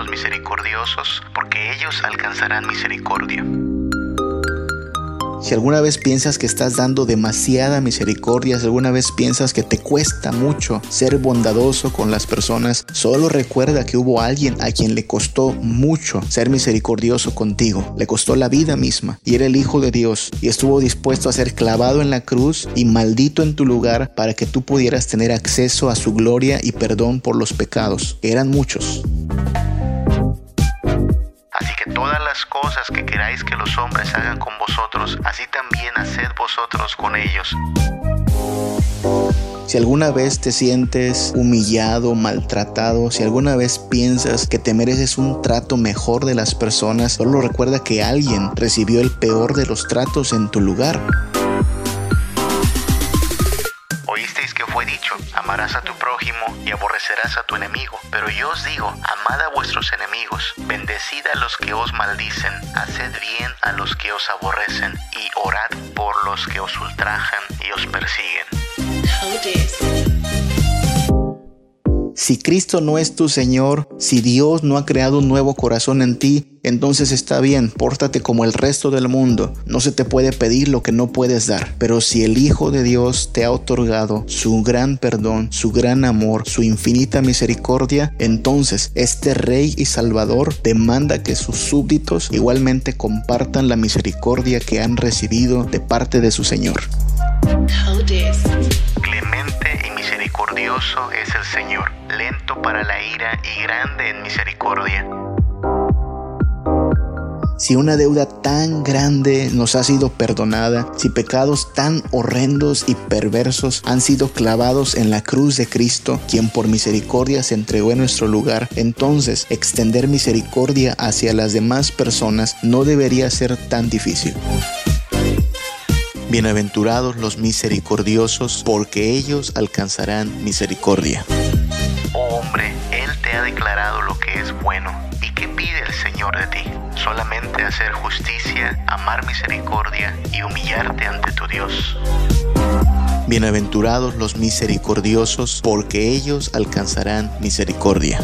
los misericordiosos, porque ellos alcanzarán misericordia. Si alguna vez piensas que estás dando demasiada misericordia, si alguna vez piensas que te cuesta mucho ser bondadoso con las personas, solo recuerda que hubo alguien a quien le costó mucho ser misericordioso contigo. Le costó la vida misma y era el Hijo de Dios y estuvo dispuesto a ser clavado en la cruz y maldito en tu lugar para que tú pudieras tener acceso a su gloria y perdón por los pecados, eran muchos cosas que queráis que los hombres hagan con vosotros, así también haced vosotros con ellos. Si alguna vez te sientes humillado, maltratado, si alguna vez piensas que te mereces un trato mejor de las personas, solo recuerda que alguien recibió el peor de los tratos en tu lugar. Amarás a tu prójimo y aborrecerás a tu enemigo. Pero yo os digo, amad a vuestros enemigos, bendecid a los que os maldicen, haced bien a los que os aborrecen y orad por los que os ultrajan y os persiguen. Si Cristo no es tu Señor, si Dios no ha creado un nuevo corazón en ti, entonces está bien, pórtate como el resto del mundo. No se te puede pedir lo que no puedes dar. Pero si el Hijo de Dios te ha otorgado su gran perdón, su gran amor, su infinita misericordia, entonces este Rey y Salvador demanda que sus súbditos igualmente compartan la misericordia que han recibido de parte de su Señor. Es el Señor, lento para la ira y grande en misericordia si una deuda tan grande nos ha sido perdonada, si pecados tan horrendos y perversos han sido clavados en la cruz de Cristo, quien por misericordia se entregó en nuestro lugar, entonces extender misericordia hacia las demás personas no debería ser tan difícil. Bienaventurados los misericordiosos, porque ellos alcanzarán misericordia. Oh hombre, Él te ha declarado lo que es bueno. ¿Y qué pide el Señor de ti? solamente hacer justicia, amar misericordia y humillarte ante tu Dios. Bienaventurados los misericordiosos, porque ellos alcanzarán misericordia.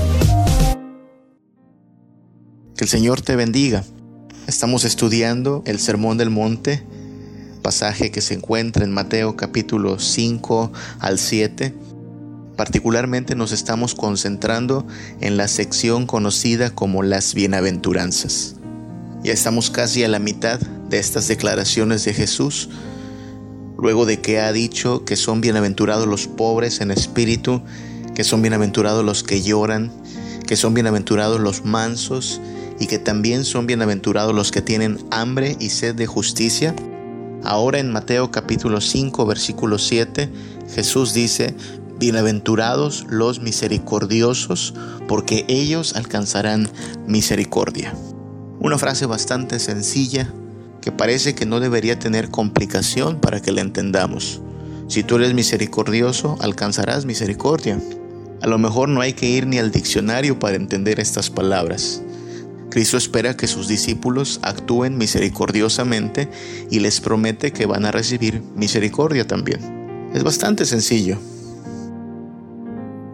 Que el Señor te bendiga. Estamos estudiando el Sermón del Monte, pasaje que se encuentra en Mateo capítulo 5 al 7. Particularmente nos estamos concentrando en la sección conocida como las bienaventuranzas. Ya estamos casi a la mitad de estas declaraciones de Jesús, luego de que ha dicho que son bienaventurados los pobres en espíritu, que son bienaventurados los que lloran, que son bienaventurados los mansos y que también son bienaventurados los que tienen hambre y sed de justicia. Ahora en Mateo capítulo 5 versículo 7 Jesús dice, Bienaventurados los misericordiosos, porque ellos alcanzarán misericordia. Una frase bastante sencilla que parece que no debería tener complicación para que la entendamos. Si tú eres misericordioso, alcanzarás misericordia. A lo mejor no hay que ir ni al diccionario para entender estas palabras. Cristo espera que sus discípulos actúen misericordiosamente y les promete que van a recibir misericordia también. Es bastante sencillo.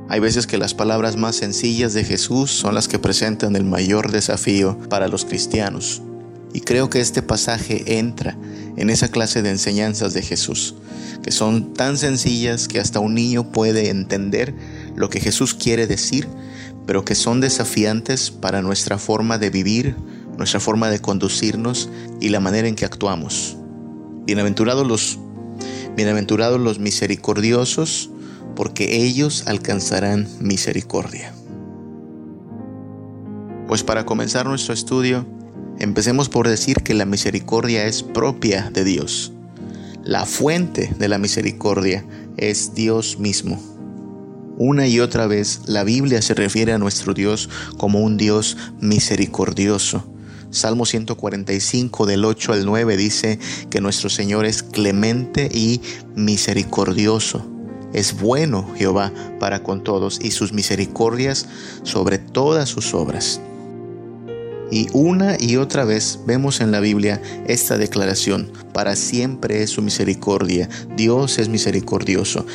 Hay veces que las palabras más sencillas de Jesús son las que presentan el mayor desafío para los cristianos. Y creo que este pasaje entra en esa clase de enseñanzas de Jesús, que son tan sencillas que hasta un niño puede entender lo que Jesús quiere decir, pero que son desafiantes para nuestra forma de vivir, nuestra forma de conducirnos y la manera en que actuamos. Bienaventurados los, bienaventurados los misericordiosos, porque ellos alcanzarán misericordia. Pues para comenzar nuestro estudio, empecemos por decir que la misericordia es propia de Dios. La fuente de la misericordia es Dios mismo. Una y otra vez la Biblia se refiere a nuestro Dios como un Dios misericordioso. Salmo 145 del 8 al 9 dice que nuestro Señor es clemente y misericordioso. Es bueno Jehová para con todos y sus misericordias sobre todas sus obras. Y una y otra vez vemos en la Biblia esta declaración, para siempre es su misericordia, Dios es misericordioso.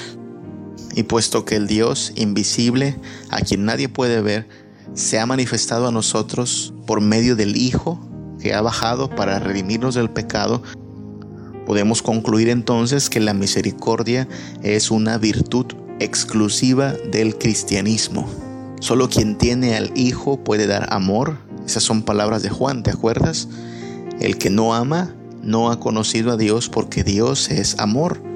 Y puesto que el Dios invisible, a quien nadie puede ver, se ha manifestado a nosotros por medio del Hijo que ha bajado para redimirnos del pecado, podemos concluir entonces que la misericordia es una virtud exclusiva del cristianismo. Solo quien tiene al Hijo puede dar amor. Esas son palabras de Juan, ¿te acuerdas? El que no ama no ha conocido a Dios porque Dios es amor.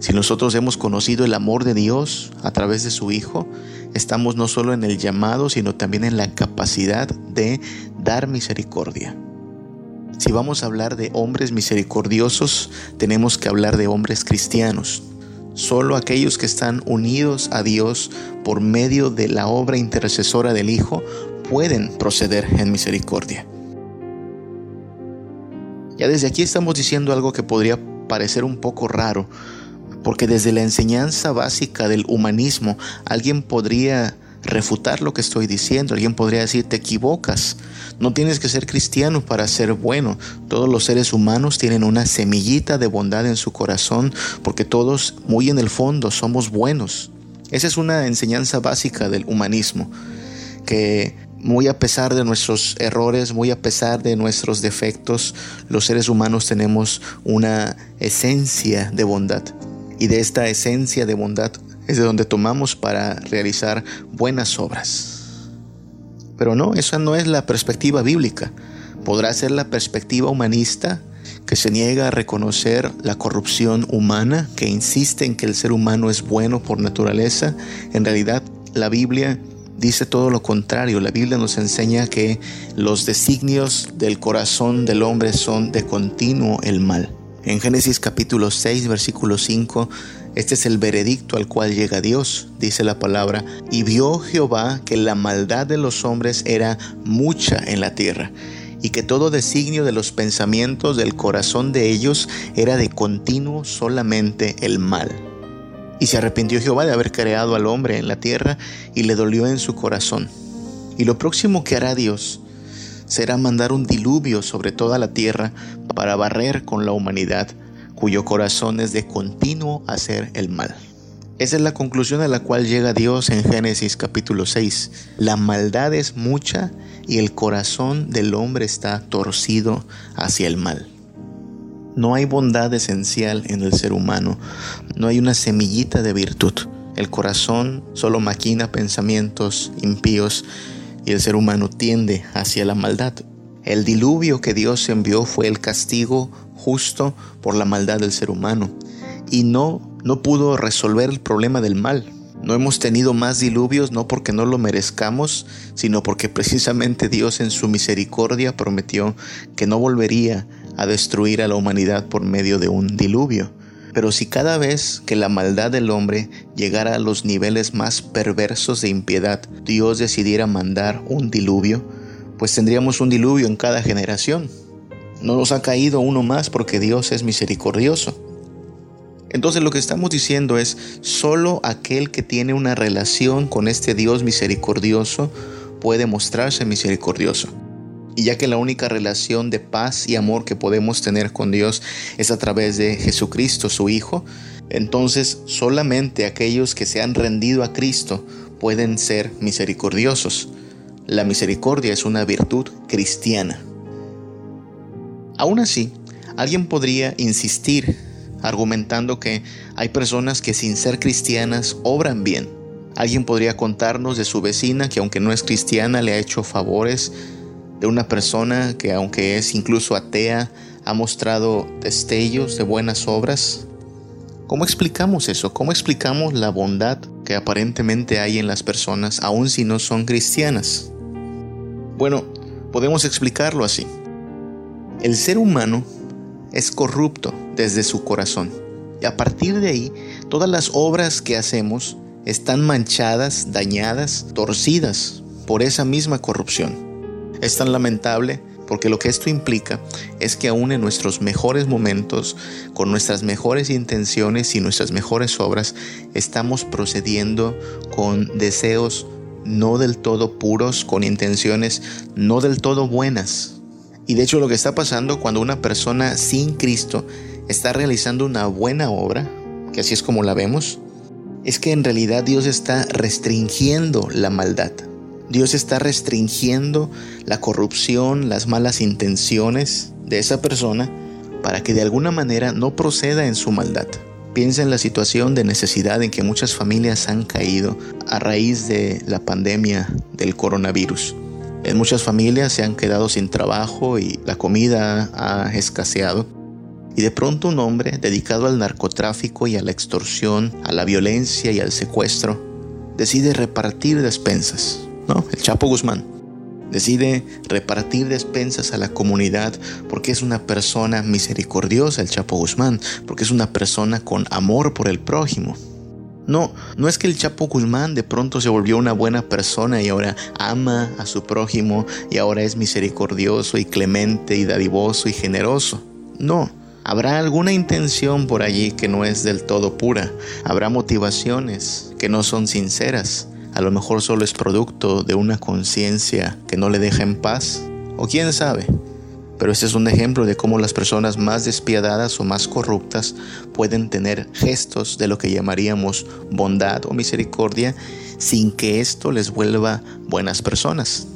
Si nosotros hemos conocido el amor de Dios a través de su Hijo, estamos no solo en el llamado, sino también en la capacidad de dar misericordia. Si vamos a hablar de hombres misericordiosos, tenemos que hablar de hombres cristianos. Solo aquellos que están unidos a Dios por medio de la obra intercesora del Hijo pueden proceder en misericordia. Ya desde aquí estamos diciendo algo que podría parecer un poco raro, porque desde la enseñanza básica del humanismo alguien podría refutar lo que estoy diciendo, alguien podría decir te equivocas, no tienes que ser cristiano para ser bueno, todos los seres humanos tienen una semillita de bondad en su corazón porque todos muy en el fondo somos buenos. Esa es una enseñanza básica del humanismo, que muy a pesar de nuestros errores, muy a pesar de nuestros defectos, los seres humanos tenemos una esencia de bondad y de esta esencia de bondad es de donde tomamos para realizar buenas obras. Pero no, esa no es la perspectiva bíblica. Podrá ser la perspectiva humanista que se niega a reconocer la corrupción humana, que insiste en que el ser humano es bueno por naturaleza. En realidad, la Biblia dice todo lo contrario. La Biblia nos enseña que los designios del corazón del hombre son de continuo el mal. En Génesis capítulo 6, versículo 5, este es el veredicto al cual llega Dios, dice la palabra, y vio Jehová que la maldad de los hombres era mucha en la tierra, y que todo designio de los pensamientos del corazón de ellos era de continuo solamente el mal. Y se arrepintió Jehová de haber creado al hombre en la tierra, y le dolió en su corazón. Y lo próximo que hará Dios será mandar un diluvio sobre toda la tierra para barrer con la humanidad, cuyo corazón es de continuo hacer el mal. Esa es la conclusión a la cual llega Dios en Génesis capítulo 6. La maldad es mucha y el corazón del hombre está torcido hacia el mal. No hay bondad esencial en el ser humano, no hay una semillita de virtud. El corazón solo maquina pensamientos impíos y el ser humano tiende hacia la maldad. El diluvio que Dios envió fue el castigo justo por la maldad del ser humano y no no pudo resolver el problema del mal. No hemos tenido más diluvios no porque no lo merezcamos, sino porque precisamente Dios en su misericordia prometió que no volvería a destruir a la humanidad por medio de un diluvio. Pero si cada vez que la maldad del hombre llegara a los niveles más perversos de impiedad, Dios decidiera mandar un diluvio, pues tendríamos un diluvio en cada generación. No nos ha caído uno más porque Dios es misericordioso. Entonces lo que estamos diciendo es, solo aquel que tiene una relación con este Dios misericordioso puede mostrarse misericordioso. Y ya que la única relación de paz y amor que podemos tener con Dios es a través de Jesucristo, su Hijo, entonces solamente aquellos que se han rendido a Cristo pueden ser misericordiosos. La misericordia es una virtud cristiana. Aún así, alguien podría insistir argumentando que hay personas que sin ser cristianas obran bien. Alguien podría contarnos de su vecina que aunque no es cristiana le ha hecho favores de una persona que aunque es incluso atea, ha mostrado destellos de buenas obras? ¿Cómo explicamos eso? ¿Cómo explicamos la bondad que aparentemente hay en las personas aun si no son cristianas? Bueno, podemos explicarlo así. El ser humano es corrupto desde su corazón y a partir de ahí todas las obras que hacemos están manchadas, dañadas, torcidas por esa misma corrupción. Es tan lamentable porque lo que esto implica es que aún en nuestros mejores momentos, con nuestras mejores intenciones y nuestras mejores obras, estamos procediendo con deseos no del todo puros, con intenciones no del todo buenas. Y de hecho lo que está pasando cuando una persona sin Cristo está realizando una buena obra, que así es como la vemos, es que en realidad Dios está restringiendo la maldad. Dios está restringiendo la corrupción, las malas intenciones de esa persona para que de alguna manera no proceda en su maldad. Piensa en la situación de necesidad en que muchas familias han caído a raíz de la pandemia del coronavirus. En muchas familias se han quedado sin trabajo y la comida ha escaseado. Y de pronto un hombre dedicado al narcotráfico y a la extorsión, a la violencia y al secuestro, decide repartir despensas. ¿No? El Chapo Guzmán decide repartir despensas a la comunidad porque es una persona misericordiosa, el Chapo Guzmán, porque es una persona con amor por el prójimo. No, no es que el Chapo Guzmán de pronto se volvió una buena persona y ahora ama a su prójimo y ahora es misericordioso y clemente y dadivoso y generoso. No, habrá alguna intención por allí que no es del todo pura, habrá motivaciones que no son sinceras, a lo mejor solo es producto de una conciencia que no le deja en paz, o quién sabe. Pero este es un ejemplo de cómo las personas más despiadadas o más corruptas pueden tener gestos de lo que llamaríamos bondad o misericordia sin que esto les vuelva buenas personas.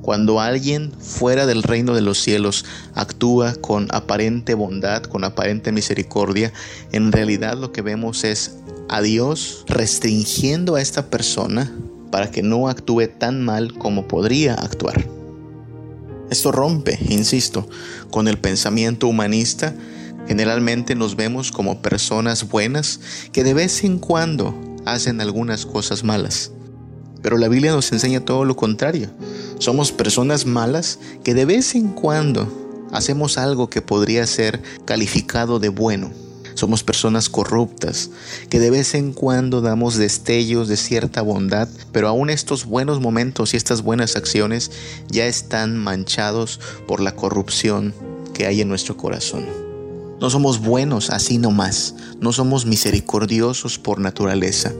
Cuando alguien fuera del reino de los cielos actúa con aparente bondad, con aparente misericordia, en realidad lo que vemos es a Dios restringiendo a esta persona para que no actúe tan mal como podría actuar. Esto rompe, insisto, con el pensamiento humanista. Generalmente nos vemos como personas buenas que de vez en cuando hacen algunas cosas malas. Pero la Biblia nos enseña todo lo contrario. Somos personas malas que de vez en cuando hacemos algo que podría ser calificado de bueno. Somos personas corruptas, que de vez en cuando damos destellos de cierta bondad, pero aún estos buenos momentos y estas buenas acciones ya están manchados por la corrupción que hay en nuestro corazón. No somos buenos así nomás, no somos misericordiosos por naturaleza.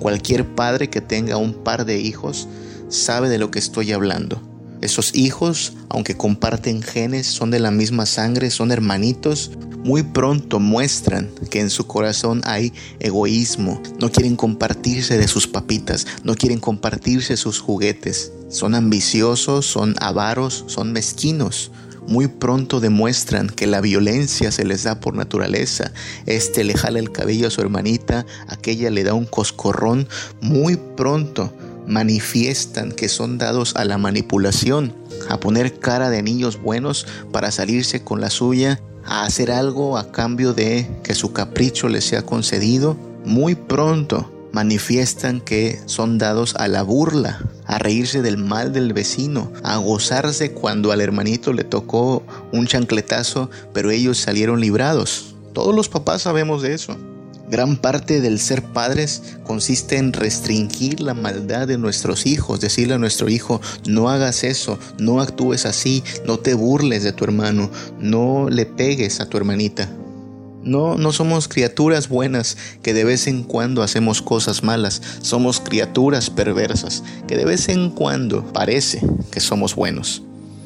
Cualquier padre que tenga un par de hijos sabe de lo que estoy hablando. Esos hijos, aunque comparten genes, son de la misma sangre, son hermanitos, muy pronto muestran que en su corazón hay egoísmo. No quieren compartirse de sus papitas, no quieren compartirse sus juguetes. Son ambiciosos, son avaros, son mezquinos. Muy pronto demuestran que la violencia se les da por naturaleza. Este le jala el cabello a su hermanita, aquella le da un coscorrón. Muy pronto manifiestan que son dados a la manipulación, a poner cara de niños buenos para salirse con la suya, a hacer algo a cambio de que su capricho les sea concedido, muy pronto manifiestan que son dados a la burla, a reírse del mal del vecino, a gozarse cuando al hermanito le tocó un chancletazo, pero ellos salieron librados. Todos los papás sabemos de eso. Gran parte del ser padres consiste en restringir la maldad de nuestros hijos, decirle a nuestro hijo, no hagas eso, no actúes así, no te burles de tu hermano, no le pegues a tu hermanita. No, no somos criaturas buenas que de vez en cuando hacemos cosas malas, somos criaturas perversas que de vez en cuando parece que somos buenos.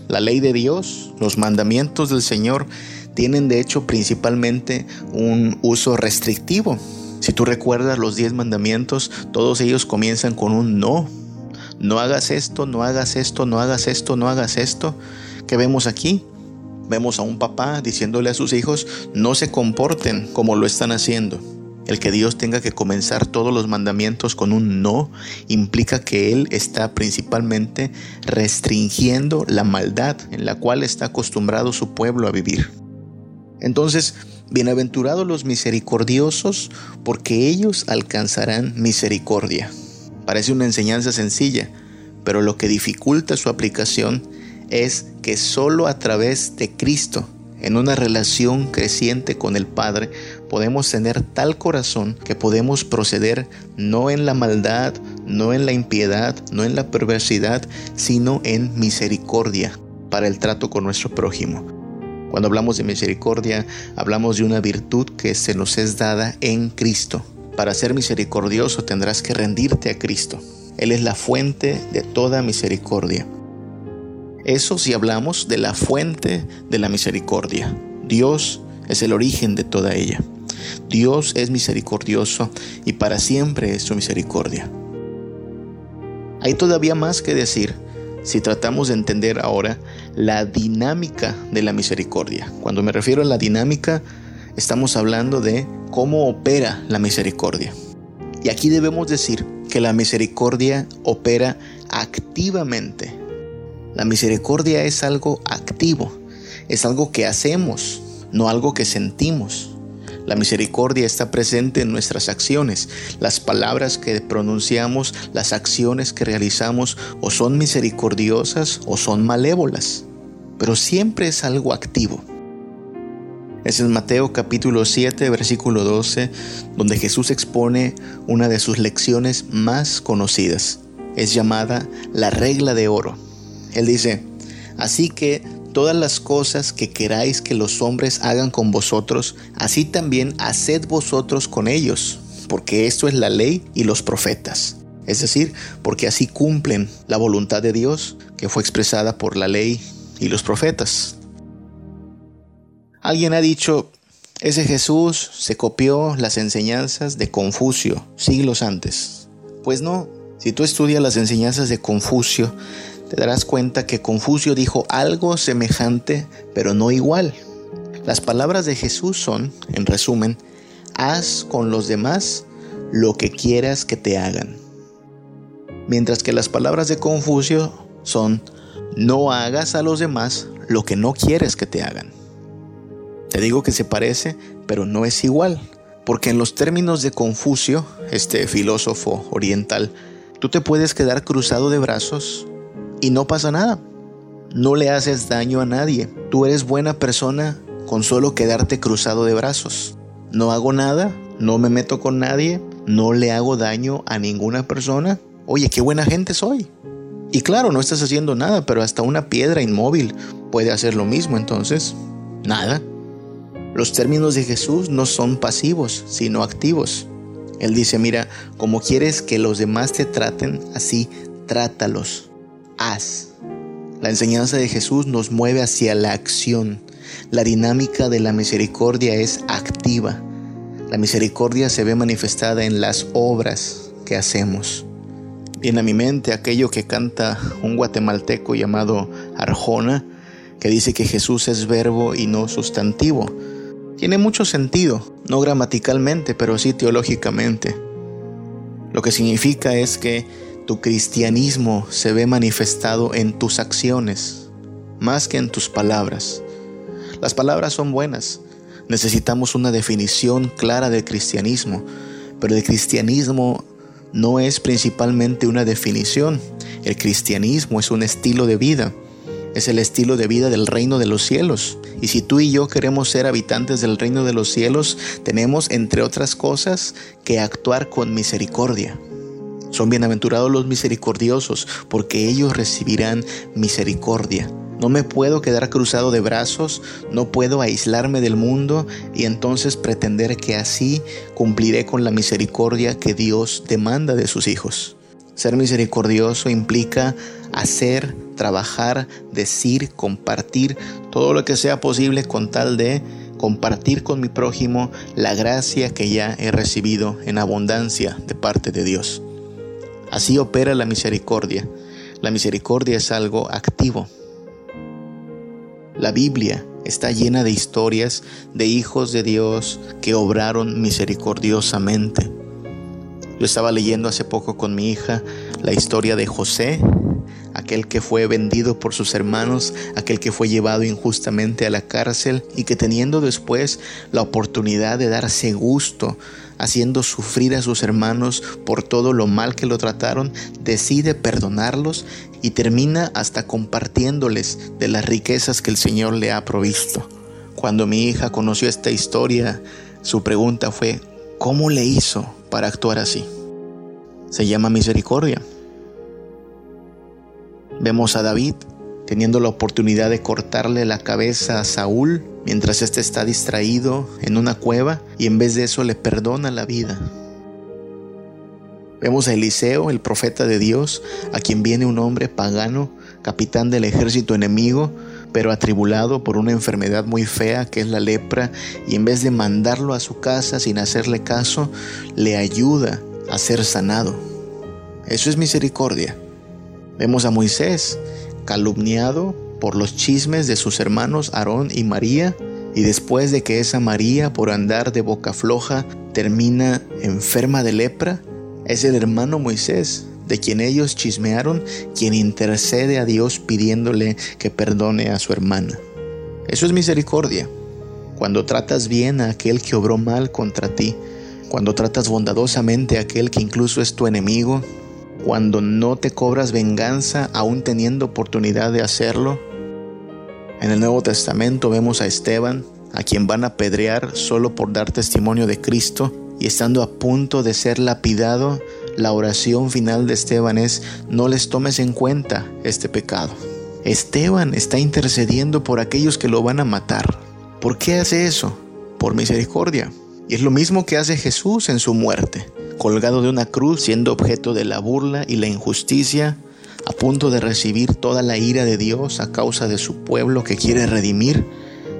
La ley de Dios, los mandamientos del Señor tienen de hecho principalmente un uso restrictivo. Si tú recuerdas los diez mandamientos, todos ellos comienzan con un no. No hagas esto, no hagas esto, no hagas esto, no hagas esto. ¿Qué vemos aquí? Vemos a un papá diciéndole a sus hijos, no se comporten como lo están haciendo. El que Dios tenga que comenzar todos los mandamientos con un no implica que Él está principalmente restringiendo la maldad en la cual está acostumbrado su pueblo a vivir. Entonces, bienaventurados los misericordiosos, porque ellos alcanzarán misericordia. Parece una enseñanza sencilla, pero lo que dificulta su aplicación es que solo a través de Cristo, en una relación creciente con el Padre, podemos tener tal corazón que podemos proceder no en la maldad, no en la impiedad, no en la perversidad, sino en misericordia para el trato con nuestro prójimo. Cuando hablamos de misericordia, hablamos de una virtud que se nos es dada en Cristo. Para ser misericordioso tendrás que rendirte a Cristo. Él es la fuente de toda misericordia. Eso si hablamos de la fuente de la misericordia. Dios es el origen de toda ella. Dios es misericordioso y para siempre es su misericordia. Hay todavía más que decir si tratamos de entender ahora la dinámica de la misericordia. Cuando me refiero a la dinámica, estamos hablando de cómo opera la misericordia. Y aquí debemos decir que la misericordia opera activamente. La misericordia es algo activo, es algo que hacemos, no algo que sentimos. La misericordia está presente en nuestras acciones. Las palabras que pronunciamos, las acciones que realizamos, o son misericordiosas o son malévolas. Pero siempre es algo activo. Es en Mateo capítulo 7, versículo 12, donde Jesús expone una de sus lecciones más conocidas. Es llamada la regla de oro. Él dice, así que todas las cosas que queráis que los hombres hagan con vosotros, así también haced vosotros con ellos, porque esto es la ley y los profetas. Es decir, porque así cumplen la voluntad de Dios que fue expresada por la ley y los profetas. Alguien ha dicho, ese Jesús se copió las enseñanzas de Confucio siglos antes. Pues no, si tú estudias las enseñanzas de Confucio, te darás cuenta que Confucio dijo algo semejante, pero no igual. Las palabras de Jesús son, en resumen, haz con los demás lo que quieras que te hagan. Mientras que las palabras de Confucio son, no hagas a los demás lo que no quieres que te hagan. Te digo que se parece, pero no es igual, porque en los términos de Confucio, este filósofo oriental, tú te puedes quedar cruzado de brazos y no pasa nada. No le haces daño a nadie. Tú eres buena persona con solo quedarte cruzado de brazos. No hago nada, no me meto con nadie, no le hago daño a ninguna persona. Oye, qué buena gente soy. Y claro, no estás haciendo nada, pero hasta una piedra inmóvil puede hacer lo mismo, entonces, nada. Los términos de Jesús no son pasivos, sino activos. Él dice, mira, como quieres que los demás te traten, así trátalos haz. La enseñanza de Jesús nos mueve hacia la acción. La dinámica de la misericordia es activa. La misericordia se ve manifestada en las obras que hacemos. Viene a mi mente aquello que canta un guatemalteco llamado Arjona, que dice que Jesús es verbo y no sustantivo. Tiene mucho sentido, no gramaticalmente, pero sí teológicamente. Lo que significa es que tu cristianismo se ve manifestado en tus acciones, más que en tus palabras. Las palabras son buenas. Necesitamos una definición clara del cristianismo, pero el cristianismo no es principalmente una definición. El cristianismo es un estilo de vida. Es el estilo de vida del reino de los cielos. Y si tú y yo queremos ser habitantes del reino de los cielos, tenemos, entre otras cosas, que actuar con misericordia. Son bienaventurados los misericordiosos, porque ellos recibirán misericordia. No me puedo quedar cruzado de brazos, no puedo aislarme del mundo y entonces pretender que así cumpliré con la misericordia que Dios demanda de sus hijos. Ser misericordioso implica hacer, trabajar, decir, compartir todo lo que sea posible con tal de compartir con mi prójimo la gracia que ya he recibido en abundancia de parte de Dios. Así opera la misericordia. La misericordia es algo activo. La Biblia está llena de historias de hijos de Dios que obraron misericordiosamente. Yo estaba leyendo hace poco con mi hija la historia de José, aquel que fue vendido por sus hermanos, aquel que fue llevado injustamente a la cárcel y que teniendo después la oportunidad de darse gusto haciendo sufrir a sus hermanos por todo lo mal que lo trataron, decide perdonarlos y termina hasta compartiéndoles de las riquezas que el Señor le ha provisto. Cuando mi hija conoció esta historia, su pregunta fue, ¿cómo le hizo para actuar así? Se llama misericordia. Vemos a David teniendo la oportunidad de cortarle la cabeza a Saúl mientras éste está distraído en una cueva y en vez de eso le perdona la vida. Vemos a Eliseo, el profeta de Dios, a quien viene un hombre pagano, capitán del ejército enemigo, pero atribulado por una enfermedad muy fea que es la lepra, y en vez de mandarlo a su casa sin hacerle caso, le ayuda a ser sanado. Eso es misericordia. Vemos a Moisés calumniado por los chismes de sus hermanos Aarón y María, y después de que esa María, por andar de boca floja, termina enferma de lepra, es el hermano Moisés, de quien ellos chismearon, quien intercede a Dios pidiéndole que perdone a su hermana. Eso es misericordia. Cuando tratas bien a aquel que obró mal contra ti, cuando tratas bondadosamente a aquel que incluso es tu enemigo, cuando no te cobras venganza aún teniendo oportunidad de hacerlo. En el Nuevo Testamento vemos a Esteban, a quien van a apedrear solo por dar testimonio de Cristo, y estando a punto de ser lapidado, la oración final de Esteban es, no les tomes en cuenta este pecado. Esteban está intercediendo por aquellos que lo van a matar. ¿Por qué hace eso? Por misericordia. Y es lo mismo que hace Jesús en su muerte colgado de una cruz, siendo objeto de la burla y la injusticia, a punto de recibir toda la ira de Dios a causa de su pueblo que quiere redimir,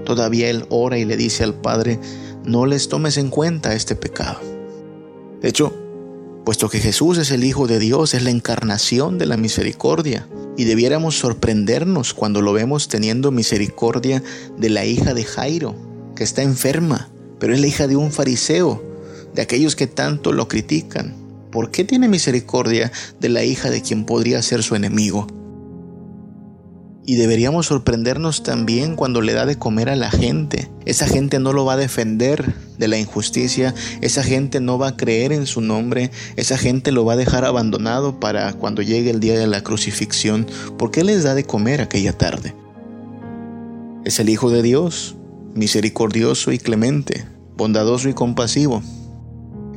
todavía Él ora y le dice al Padre, no les tomes en cuenta este pecado. De hecho, puesto que Jesús es el Hijo de Dios, es la encarnación de la misericordia, y debiéramos sorprendernos cuando lo vemos teniendo misericordia de la hija de Jairo, que está enferma, pero es la hija de un fariseo, de aquellos que tanto lo critican? ¿Por qué tiene misericordia de la hija de quien podría ser su enemigo? Y deberíamos sorprendernos también cuando le da de comer a la gente. Esa gente no lo va a defender de la injusticia, esa gente no va a creer en su nombre, esa gente lo va a dejar abandonado para cuando llegue el día de la crucifixión. ¿Por qué les da de comer aquella tarde? Es el Hijo de Dios, misericordioso y clemente, bondadoso y compasivo.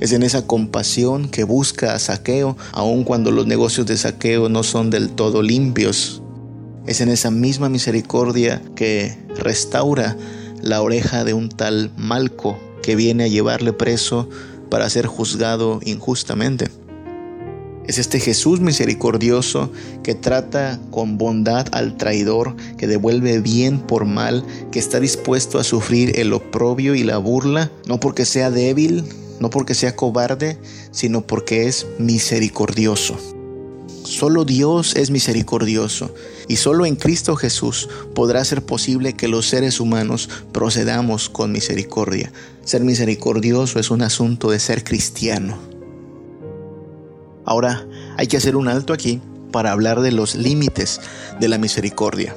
Es en esa compasión que busca a saqueo, aun cuando los negocios de saqueo no son del todo limpios. Es en esa misma misericordia que restaura la oreja de un tal Malco que viene a llevarle preso para ser juzgado injustamente. Es este Jesús misericordioso que trata con bondad al traidor, que devuelve bien por mal, que está dispuesto a sufrir el oprobio y la burla, no porque sea débil, no porque sea cobarde, sino porque es misericordioso. Solo Dios es misericordioso y solo en Cristo Jesús podrá ser posible que los seres humanos procedamos con misericordia. Ser misericordioso es un asunto de ser cristiano. Ahora hay que hacer un alto aquí para hablar de los límites de la misericordia,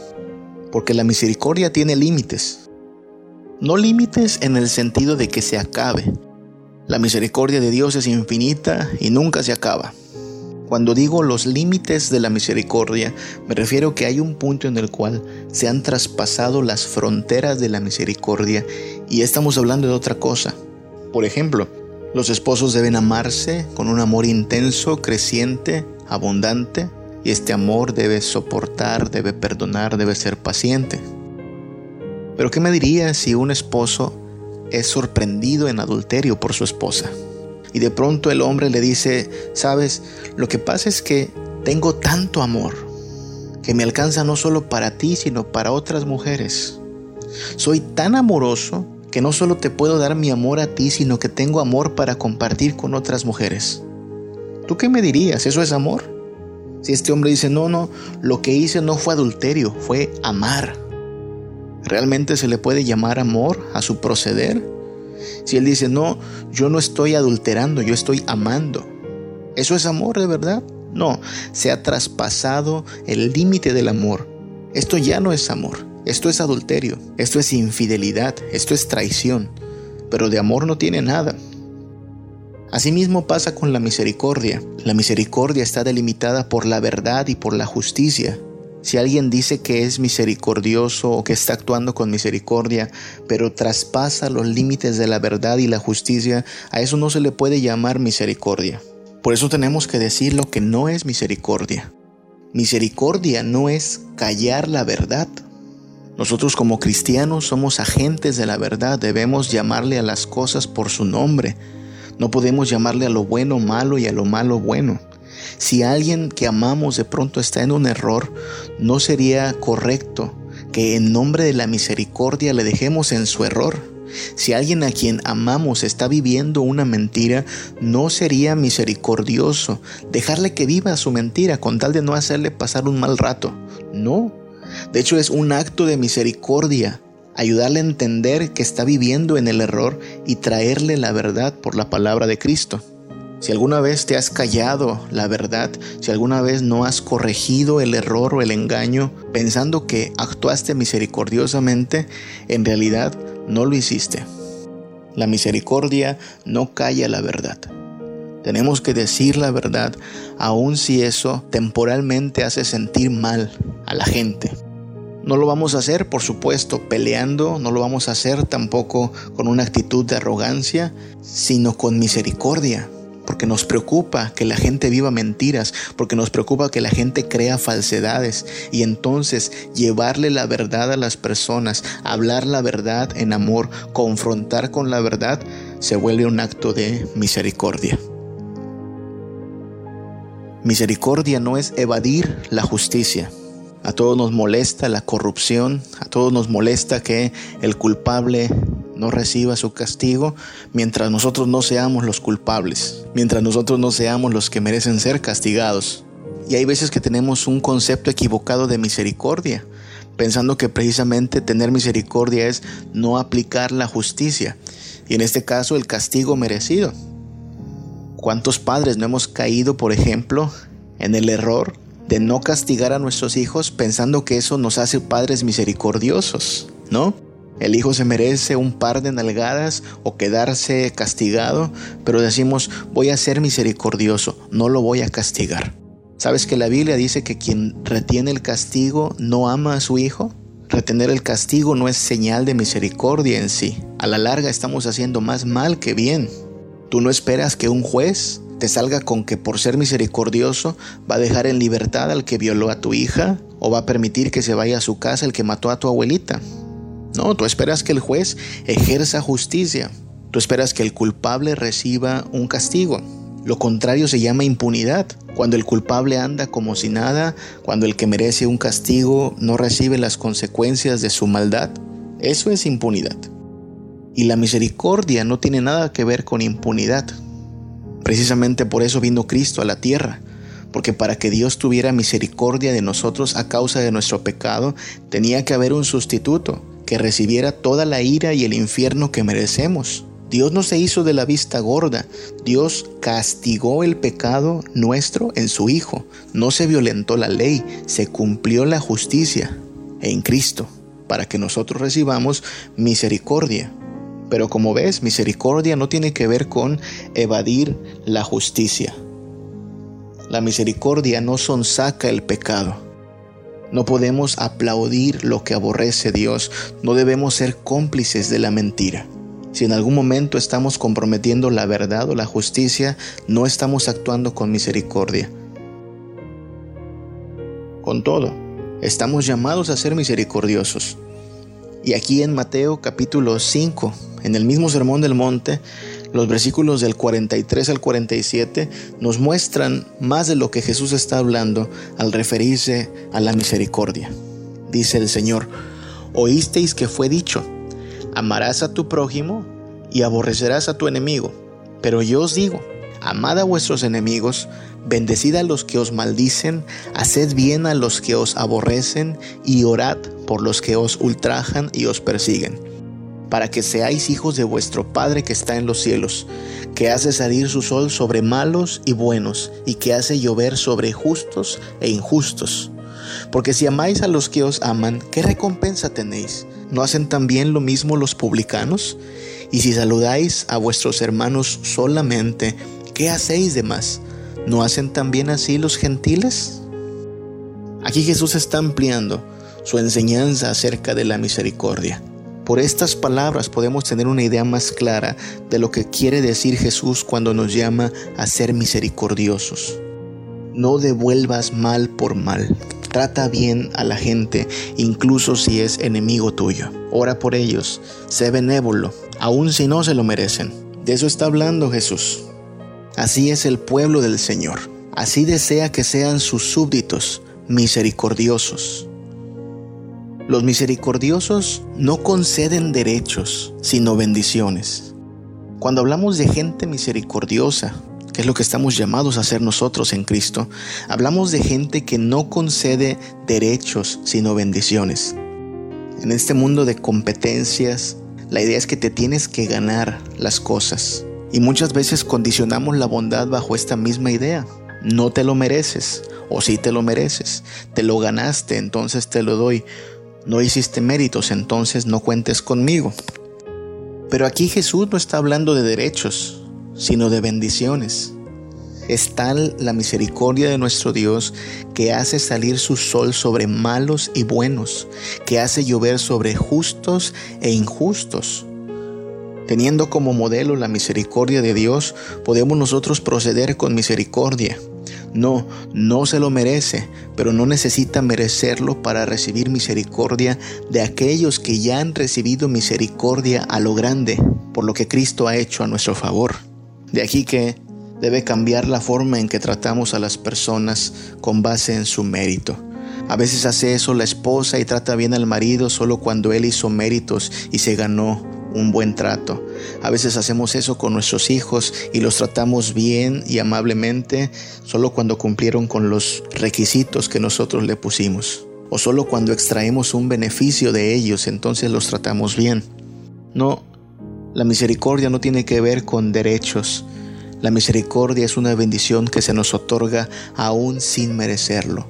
porque la misericordia tiene límites. No límites en el sentido de que se acabe, la misericordia de Dios es infinita y nunca se acaba. Cuando digo los límites de la misericordia, me refiero que hay un punto en el cual se han traspasado las fronteras de la misericordia y estamos hablando de otra cosa. Por ejemplo, los esposos deben amarse con un amor intenso, creciente, abundante, y este amor debe soportar, debe perdonar, debe ser paciente. Pero ¿qué me diría si un esposo es sorprendido en adulterio por su esposa. Y de pronto el hombre le dice, sabes, lo que pasa es que tengo tanto amor que me alcanza no solo para ti, sino para otras mujeres. Soy tan amoroso que no solo te puedo dar mi amor a ti, sino que tengo amor para compartir con otras mujeres. ¿Tú qué me dirías? ¿Eso es amor? Si este hombre dice, no, no, lo que hice no fue adulterio, fue amar. ¿Realmente se le puede llamar amor a su proceder? Si él dice, no, yo no estoy adulterando, yo estoy amando. ¿Eso es amor de verdad? No, se ha traspasado el límite del amor. Esto ya no es amor, esto es adulterio, esto es infidelidad, esto es traición, pero de amor no tiene nada. Asimismo pasa con la misericordia. La misericordia está delimitada por la verdad y por la justicia. Si alguien dice que es misericordioso o que está actuando con misericordia, pero traspasa los límites de la verdad y la justicia, a eso no se le puede llamar misericordia. Por eso tenemos que decir lo que no es misericordia. Misericordia no es callar la verdad. Nosotros como cristianos somos agentes de la verdad, debemos llamarle a las cosas por su nombre. No podemos llamarle a lo bueno malo y a lo malo bueno. Si alguien que amamos de pronto está en un error, no sería correcto que en nombre de la misericordia le dejemos en su error. Si alguien a quien amamos está viviendo una mentira, no sería misericordioso dejarle que viva su mentira con tal de no hacerle pasar un mal rato. No. De hecho es un acto de misericordia ayudarle a entender que está viviendo en el error y traerle la verdad por la palabra de Cristo. Si alguna vez te has callado la verdad, si alguna vez no has corregido el error o el engaño pensando que actuaste misericordiosamente, en realidad no lo hiciste. La misericordia no calla la verdad. Tenemos que decir la verdad aun si eso temporalmente hace sentir mal a la gente. No lo vamos a hacer, por supuesto, peleando, no lo vamos a hacer tampoco con una actitud de arrogancia, sino con misericordia, porque nos preocupa que la gente viva mentiras, porque nos preocupa que la gente crea falsedades y entonces llevarle la verdad a las personas, hablar la verdad en amor, confrontar con la verdad, se vuelve un acto de misericordia. Misericordia no es evadir la justicia. A todos nos molesta la corrupción, a todos nos molesta que el culpable no reciba su castigo mientras nosotros no seamos los culpables, mientras nosotros no seamos los que merecen ser castigados. Y hay veces que tenemos un concepto equivocado de misericordia, pensando que precisamente tener misericordia es no aplicar la justicia, y en este caso el castigo merecido. ¿Cuántos padres no hemos caído, por ejemplo, en el error de no castigar a nuestros hijos pensando que eso nos hace padres misericordiosos, ¿no? El hijo se merece un par de nalgadas o quedarse castigado, pero decimos, voy a ser misericordioso, no lo voy a castigar. ¿Sabes que la Biblia dice que quien retiene el castigo no ama a su hijo? Retener el castigo no es señal de misericordia en sí. A la larga estamos haciendo más mal que bien. Tú no esperas que un juez te salga con que por ser misericordioso va a dejar en libertad al que violó a tu hija o va a permitir que se vaya a su casa el que mató a tu abuelita. No, tú esperas que el juez ejerza justicia. Tú esperas que el culpable reciba un castigo. Lo contrario se llama impunidad. Cuando el culpable anda como si nada, cuando el que merece un castigo no recibe las consecuencias de su maldad, eso es impunidad. Y la misericordia no tiene nada que ver con impunidad. Precisamente por eso vino Cristo a la tierra, porque para que Dios tuviera misericordia de nosotros a causa de nuestro pecado, tenía que haber un sustituto que recibiera toda la ira y el infierno que merecemos. Dios no se hizo de la vista gorda, Dios castigó el pecado nuestro en su Hijo, no se violentó la ley, se cumplió la justicia en Cristo, para que nosotros recibamos misericordia. Pero como ves, misericordia no tiene que ver con evadir la justicia. La misericordia no sonsaca el pecado. No podemos aplaudir lo que aborrece Dios, no debemos ser cómplices de la mentira. Si en algún momento estamos comprometiendo la verdad o la justicia, no estamos actuando con misericordia. Con todo, estamos llamados a ser misericordiosos. Y aquí en Mateo capítulo 5, en el mismo Sermón del Monte, los versículos del 43 al 47 nos muestran más de lo que Jesús está hablando al referirse a la misericordia. Dice el Señor, oísteis que fue dicho, amarás a tu prójimo y aborrecerás a tu enemigo. Pero yo os digo, amad a vuestros enemigos, bendecid a los que os maldicen, haced bien a los que os aborrecen y orad por los que os ultrajan y os persiguen para que seáis hijos de vuestro Padre que está en los cielos, que hace salir su sol sobre malos y buenos, y que hace llover sobre justos e injustos. Porque si amáis a los que os aman, ¿qué recompensa tenéis? ¿No hacen también lo mismo los publicanos? Y si saludáis a vuestros hermanos solamente, ¿qué hacéis de más? ¿No hacen también así los gentiles? Aquí Jesús está ampliando su enseñanza acerca de la misericordia. Por estas palabras podemos tener una idea más clara de lo que quiere decir Jesús cuando nos llama a ser misericordiosos. No devuelvas mal por mal. Trata bien a la gente, incluso si es enemigo tuyo. Ora por ellos. Sé benévolo, aun si no se lo merecen. De eso está hablando Jesús. Así es el pueblo del Señor. Así desea que sean sus súbditos, misericordiosos. Los misericordiosos no conceden derechos, sino bendiciones. Cuando hablamos de gente misericordiosa, que es lo que estamos llamados a hacer nosotros en Cristo, hablamos de gente que no concede derechos, sino bendiciones. En este mundo de competencias, la idea es que te tienes que ganar las cosas. Y muchas veces condicionamos la bondad bajo esta misma idea. No te lo mereces, o sí te lo mereces. Te lo ganaste, entonces te lo doy. No hiciste méritos, entonces no cuentes conmigo. Pero aquí Jesús no está hablando de derechos, sino de bendiciones. Es tal la misericordia de nuestro Dios que hace salir su sol sobre malos y buenos, que hace llover sobre justos e injustos. Teniendo como modelo la misericordia de Dios, podemos nosotros proceder con misericordia. No, no se lo merece, pero no necesita merecerlo para recibir misericordia de aquellos que ya han recibido misericordia a lo grande, por lo que Cristo ha hecho a nuestro favor. De aquí que debe cambiar la forma en que tratamos a las personas con base en su mérito. A veces hace eso la esposa y trata bien al marido solo cuando él hizo méritos y se ganó un buen trato. A veces hacemos eso con nuestros hijos y los tratamos bien y amablemente solo cuando cumplieron con los requisitos que nosotros le pusimos. O solo cuando extraemos un beneficio de ellos, entonces los tratamos bien. No, la misericordia no tiene que ver con derechos. La misericordia es una bendición que se nos otorga aún sin merecerlo.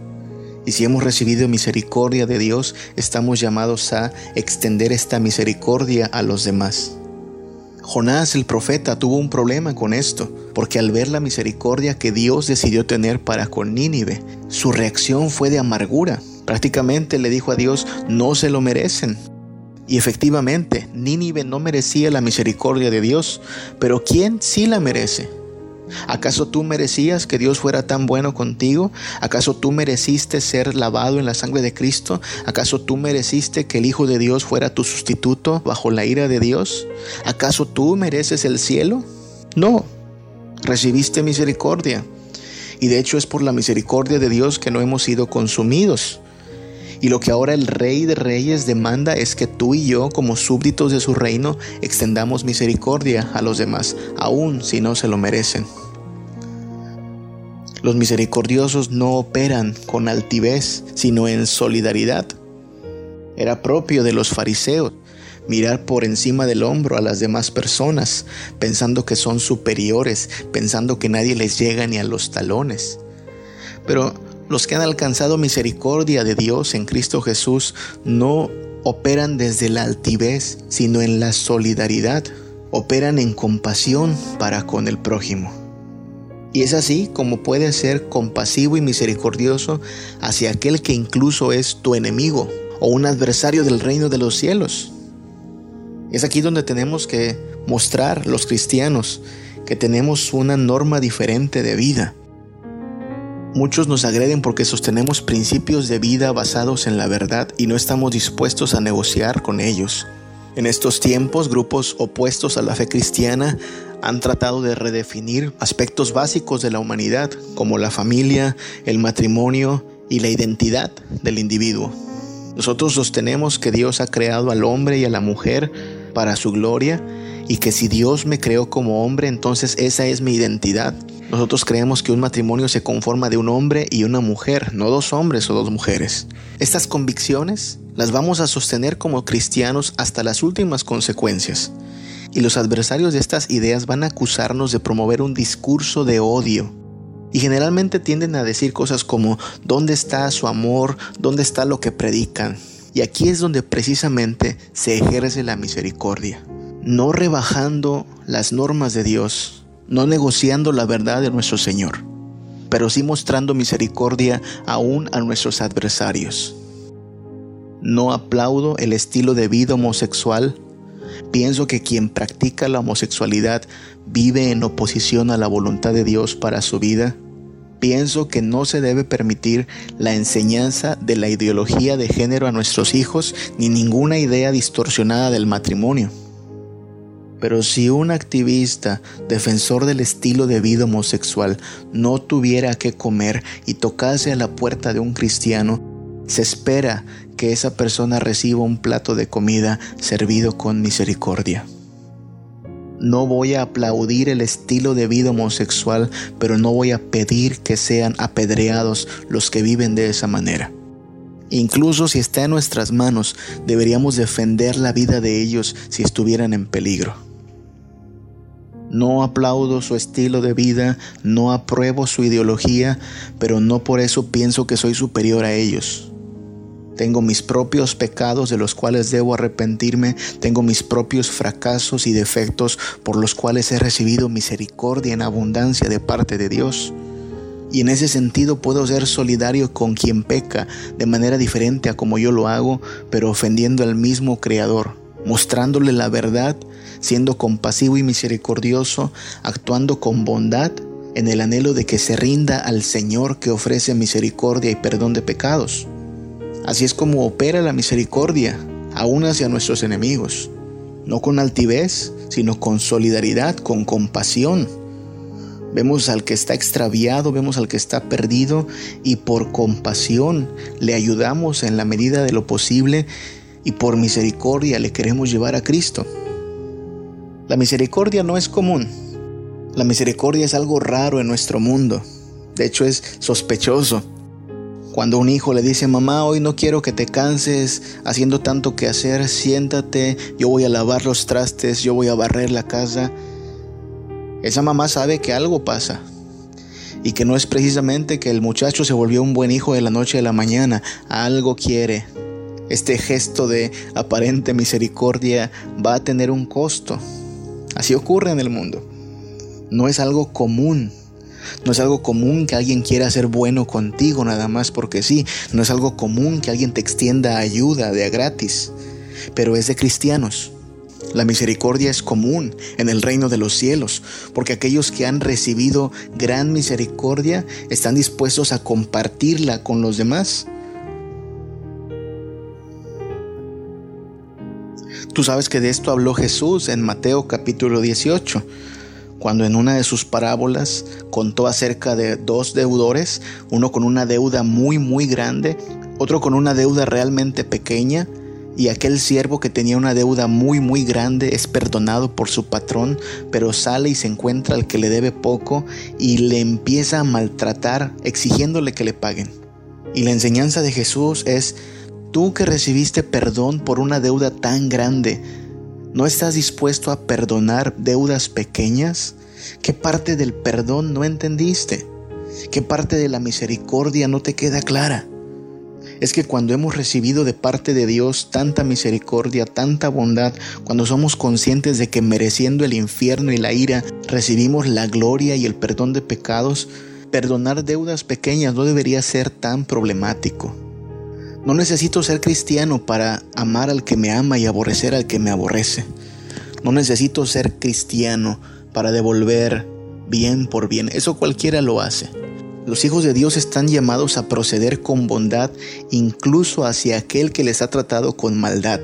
Y si hemos recibido misericordia de Dios, estamos llamados a extender esta misericordia a los demás. Jonás el profeta tuvo un problema con esto, porque al ver la misericordia que Dios decidió tener para con Nínive, su reacción fue de amargura. Prácticamente le dijo a Dios, no se lo merecen. Y efectivamente, Nínive no merecía la misericordia de Dios, pero ¿quién sí la merece? ¿Acaso tú merecías que Dios fuera tan bueno contigo? ¿Acaso tú mereciste ser lavado en la sangre de Cristo? ¿Acaso tú mereciste que el Hijo de Dios fuera tu sustituto bajo la ira de Dios? ¿Acaso tú mereces el cielo? No, recibiste misericordia. Y de hecho es por la misericordia de Dios que no hemos sido consumidos. Y lo que ahora el Rey de Reyes demanda es que tú y yo, como súbditos de su reino, extendamos misericordia a los demás, aun si no se lo merecen. Los misericordiosos no operan con altivez, sino en solidaridad. Era propio de los fariseos mirar por encima del hombro a las demás personas, pensando que son superiores, pensando que nadie les llega ni a los talones. Pero los que han alcanzado misericordia de Dios en Cristo Jesús no operan desde la altivez, sino en la solidaridad. Operan en compasión para con el prójimo. Y es así como puedes ser compasivo y misericordioso hacia aquel que incluso es tu enemigo o un adversario del reino de los cielos. Es aquí donde tenemos que mostrar los cristianos que tenemos una norma diferente de vida Muchos nos agreden porque sostenemos principios de vida basados en la verdad y no estamos dispuestos a negociar con ellos. En estos tiempos, grupos opuestos a la fe cristiana han tratado de redefinir aspectos básicos de la humanidad, como la familia, el matrimonio y la identidad del individuo. Nosotros sostenemos que Dios ha creado al hombre y a la mujer para su gloria y que si Dios me creó como hombre, entonces esa es mi identidad nosotros creemos que un matrimonio se conforma de un hombre y una mujer, no dos hombres o dos mujeres. Estas convicciones las vamos a sostener como cristianos hasta las últimas consecuencias. Y los adversarios de estas ideas van a acusarnos de promover un discurso de odio. Y generalmente tienden a decir cosas como, ¿dónde está su amor? ¿Dónde está lo que predican? Y aquí es donde precisamente se ejerce la misericordia. No rebajando las normas de Dios, no negociando la verdad de nuestro Señor, pero sí mostrando misericordia aún a nuestros adversarios. No aplaudo el estilo de vida homosexual. Pienso que quien practica la homosexualidad vive en oposición a la voluntad de Dios para su vida. Pienso que no se debe permitir la enseñanza de la ideología de género a nuestros hijos ni ninguna idea distorsionada del matrimonio. Pero si un activista, defensor del estilo de vida homosexual, no tuviera que comer y tocase a la puerta de un cristiano, se espera que esa persona reciba un plato de comida servido con misericordia. No voy a aplaudir el estilo de vida homosexual, pero no voy a pedir que sean apedreados los que viven de esa manera. Incluso si está en nuestras manos, deberíamos defender la vida de ellos si estuvieran en peligro. No aplaudo su estilo de vida, no apruebo su ideología, pero no por eso pienso que soy superior a ellos. Tengo mis propios pecados de los cuales debo arrepentirme, tengo mis propios fracasos y defectos por los cuales he recibido misericordia en abundancia de parte de Dios. Y en ese sentido puedo ser solidario con quien peca de manera diferente a como yo lo hago, pero ofendiendo al mismo Creador, mostrándole la verdad, siendo compasivo y misericordioso, actuando con bondad en el anhelo de que se rinda al Señor que ofrece misericordia y perdón de pecados. Así es como opera la misericordia, aún hacia nuestros enemigos, no con altivez, sino con solidaridad, con compasión Vemos al que está extraviado, vemos al que está perdido y por compasión le ayudamos en la medida de lo posible y por misericordia le queremos llevar a Cristo. La misericordia no es común. La misericordia es algo raro en nuestro mundo. De hecho es sospechoso. Cuando un hijo le dice, mamá, hoy no quiero que te canses haciendo tanto que hacer, siéntate, yo voy a lavar los trastes, yo voy a barrer la casa. Esa mamá sabe que algo pasa y que no es precisamente que el muchacho se volvió un buen hijo de la noche a la mañana, algo quiere. Este gesto de aparente misericordia va a tener un costo. Así ocurre en el mundo. No es algo común. No es algo común que alguien quiera ser bueno contigo nada más porque sí. No es algo común que alguien te extienda ayuda de a gratis. Pero es de cristianos. La misericordia es común en el reino de los cielos, porque aquellos que han recibido gran misericordia están dispuestos a compartirla con los demás. Tú sabes que de esto habló Jesús en Mateo capítulo 18, cuando en una de sus parábolas contó acerca de dos deudores, uno con una deuda muy muy grande, otro con una deuda realmente pequeña, y aquel siervo que tenía una deuda muy muy grande es perdonado por su patrón, pero sale y se encuentra al que le debe poco y le empieza a maltratar exigiéndole que le paguen. Y la enseñanza de Jesús es, tú que recibiste perdón por una deuda tan grande, ¿no estás dispuesto a perdonar deudas pequeñas? ¿Qué parte del perdón no entendiste? ¿Qué parte de la misericordia no te queda clara? es que cuando hemos recibido de parte de Dios tanta misericordia, tanta bondad, cuando somos conscientes de que mereciendo el infierno y la ira recibimos la gloria y el perdón de pecados, perdonar deudas pequeñas no debería ser tan problemático. No necesito ser cristiano para amar al que me ama y aborrecer al que me aborrece. No necesito ser cristiano para devolver bien por bien. Eso cualquiera lo hace. Los hijos de Dios están llamados a proceder con bondad incluso hacia aquel que les ha tratado con maldad.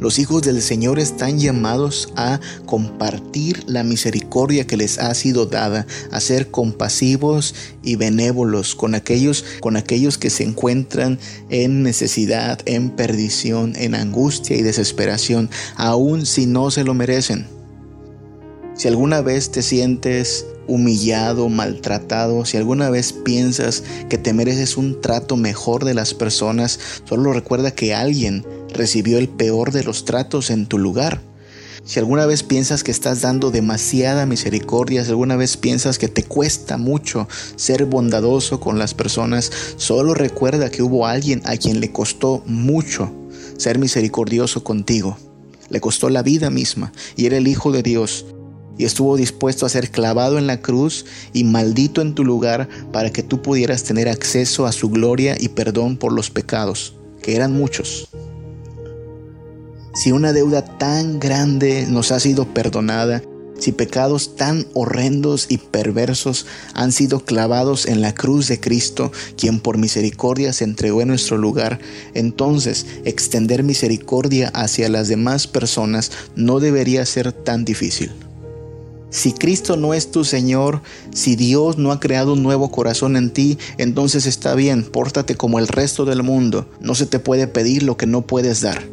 Los hijos del Señor están llamados a compartir la misericordia que les ha sido dada, a ser compasivos y benévolos con aquellos, con aquellos que se encuentran en necesidad, en perdición, en angustia y desesperación, aun si no se lo merecen. Si alguna vez te sientes humillado, maltratado, si alguna vez piensas que te mereces un trato mejor de las personas, solo recuerda que alguien recibió el peor de los tratos en tu lugar. Si alguna vez piensas que estás dando demasiada misericordia, si alguna vez piensas que te cuesta mucho ser bondadoso con las personas, solo recuerda que hubo alguien a quien le costó mucho ser misericordioso contigo. Le costó la vida misma y era el Hijo de Dios y estuvo dispuesto a ser clavado en la cruz y maldito en tu lugar para que tú pudieras tener acceso a su gloria y perdón por los pecados, que eran muchos. Si una deuda tan grande nos ha sido perdonada, si pecados tan horrendos y perversos han sido clavados en la cruz de Cristo, quien por misericordia se entregó en nuestro lugar, entonces extender misericordia hacia las demás personas no debería ser tan difícil. Si Cristo no es tu Señor, si Dios no ha creado un nuevo corazón en ti, entonces está bien, pórtate como el resto del mundo. No se te puede pedir lo que no puedes dar.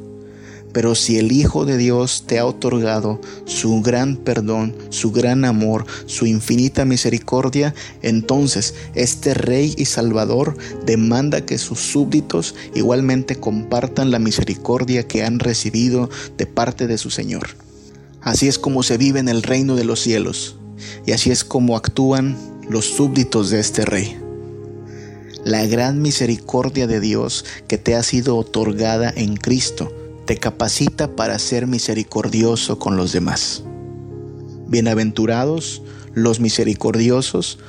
Pero si el Hijo de Dios te ha otorgado su gran perdón, su gran amor, su infinita misericordia, entonces este Rey y Salvador demanda que sus súbditos igualmente compartan la misericordia que han recibido de parte de su Señor. Así es como se vive en el reino de los cielos, y así es como actúan los súbditos de este rey. La gran misericordia de Dios que te ha sido otorgada en Cristo te capacita para ser misericordioso con los demás. Bienaventurados los misericordiosos,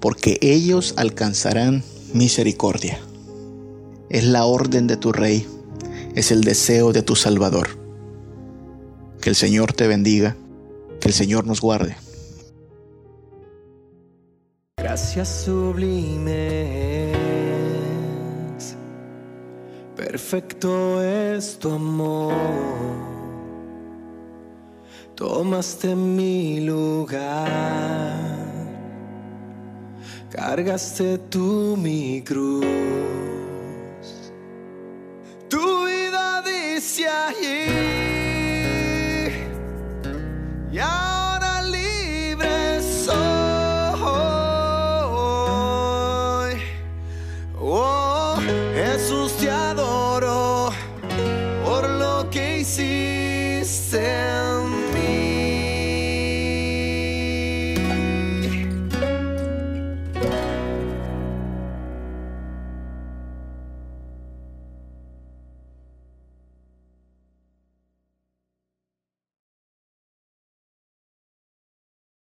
porque ellos alcanzarán misericordia. Es la orden de tu Rey, es el deseo de tu Salvador. Que el Señor te bendiga, que el Señor nos guarde. Gracias sublimes, perfecto es tu amor. Tomaste mi lugar, cargaste tú mi cruz. Tu vida dice allí. Y